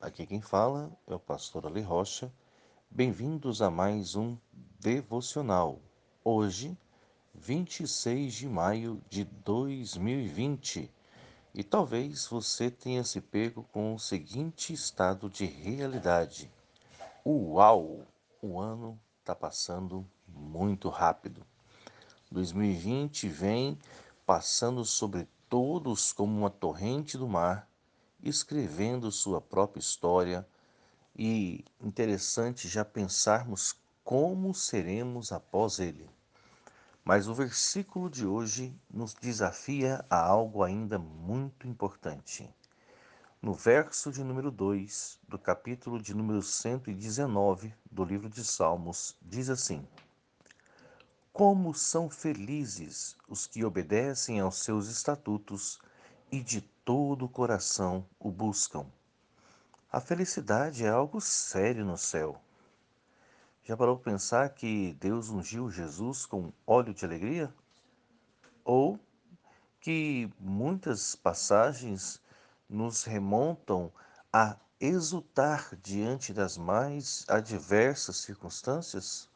Aqui quem fala é o pastor Ale Rocha. Bem-vindos a mais um devocional. Hoje, 26 de maio de 2020. E talvez você tenha se pego com o seguinte estado de realidade: Uau! O ano está passando muito rápido. 2020 vem passando sobre todos como uma torrente do mar, escrevendo sua própria história. E interessante já pensarmos como seremos após ele. Mas o versículo de hoje nos desafia a algo ainda muito importante. No verso de número 2 do capítulo de número 119 do livro de Salmos, diz assim: Como são felizes os que obedecem aos seus estatutos e de todo o coração o buscam. A felicidade é algo sério no céu. Já parou para pensar que Deus ungiu Jesus com óleo de alegria? Ou que muitas passagens nos remontam a exultar diante das mais adversas circunstâncias?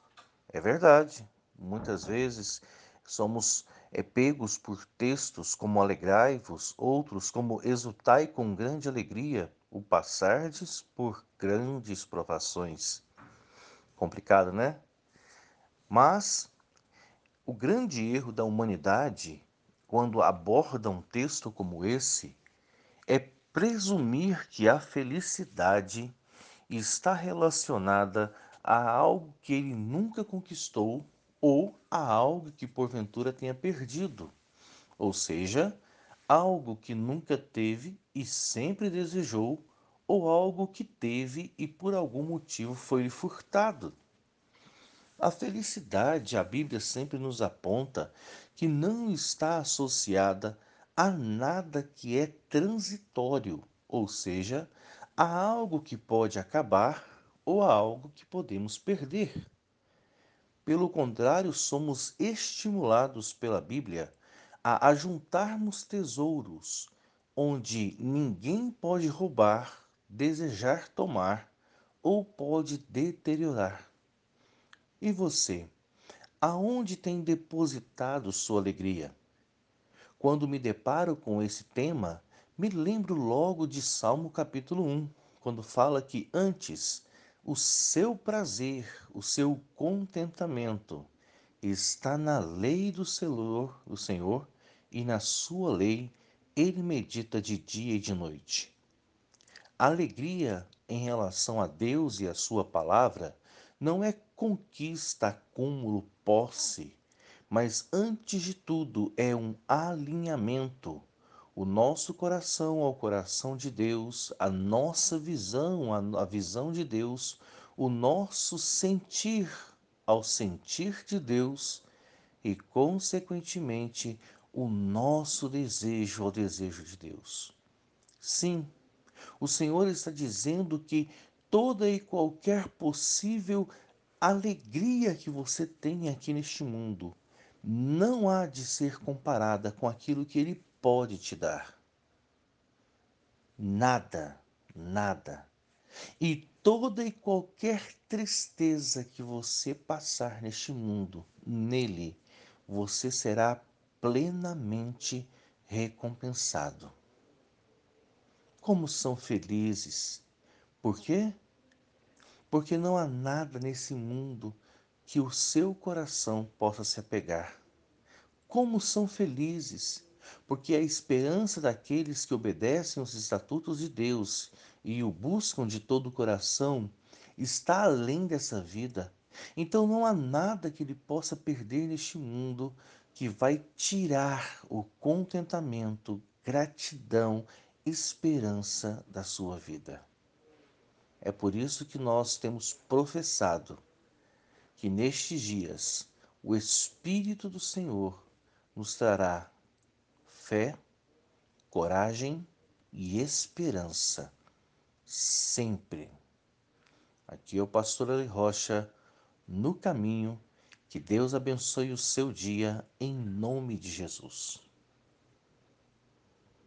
É verdade. Muitas vezes somos é, pegos por textos como alegrai-vos, outros como exultai com grande alegria, o passardes por grandes provações. Complicado, né? Mas o grande erro da humanidade, quando aborda um texto como esse, é presumir que a felicidade está relacionada a algo que ele nunca conquistou ou a algo que porventura tenha perdido, ou seja, algo que nunca teve e sempre desejou ou algo que teve e por algum motivo foi lhe furtado. A felicidade, a Bíblia sempre nos aponta que não está associada a nada que é transitório, ou seja, a algo que pode acabar ou a algo que podemos perder. Pelo contrário, somos estimulados pela Bíblia a ajuntarmos tesouros onde ninguém pode roubar desejar tomar ou pode deteriorar. E você, aonde tem depositado sua alegria? Quando me deparo com esse tema, me lembro logo de Salmo capítulo 1, quando fala que antes o seu prazer, o seu contentamento está na lei do Senhor, do Senhor, e na sua lei ele medita de dia e de noite. A alegria em relação a Deus e a Sua palavra não é conquista, acúmulo, posse, mas antes de tudo é um alinhamento. O nosso coração ao coração de Deus, a nossa visão à visão de Deus, o nosso sentir ao sentir de Deus e, consequentemente, o nosso desejo ao desejo de Deus. Sim, o Senhor está dizendo que toda e qualquer possível alegria que você tem aqui neste mundo não há de ser comparada com aquilo que Ele pode te dar. Nada, nada. E toda e qualquer tristeza que você passar neste mundo, nele, você será plenamente recompensado como são felizes. Por quê? Porque não há nada nesse mundo que o seu coração possa se apegar. Como são felizes, porque a esperança daqueles que obedecem aos estatutos de Deus e o buscam de todo o coração está além dessa vida. Então não há nada que ele possa perder neste mundo que vai tirar o contentamento, gratidão esperança da sua vida. É por isso que nós temos professado que nestes dias o Espírito do Senhor nos trará fé, coragem e esperança. Sempre. Aqui é o pastor Ali Rocha, no caminho. Que Deus abençoe o seu dia em nome de Jesus.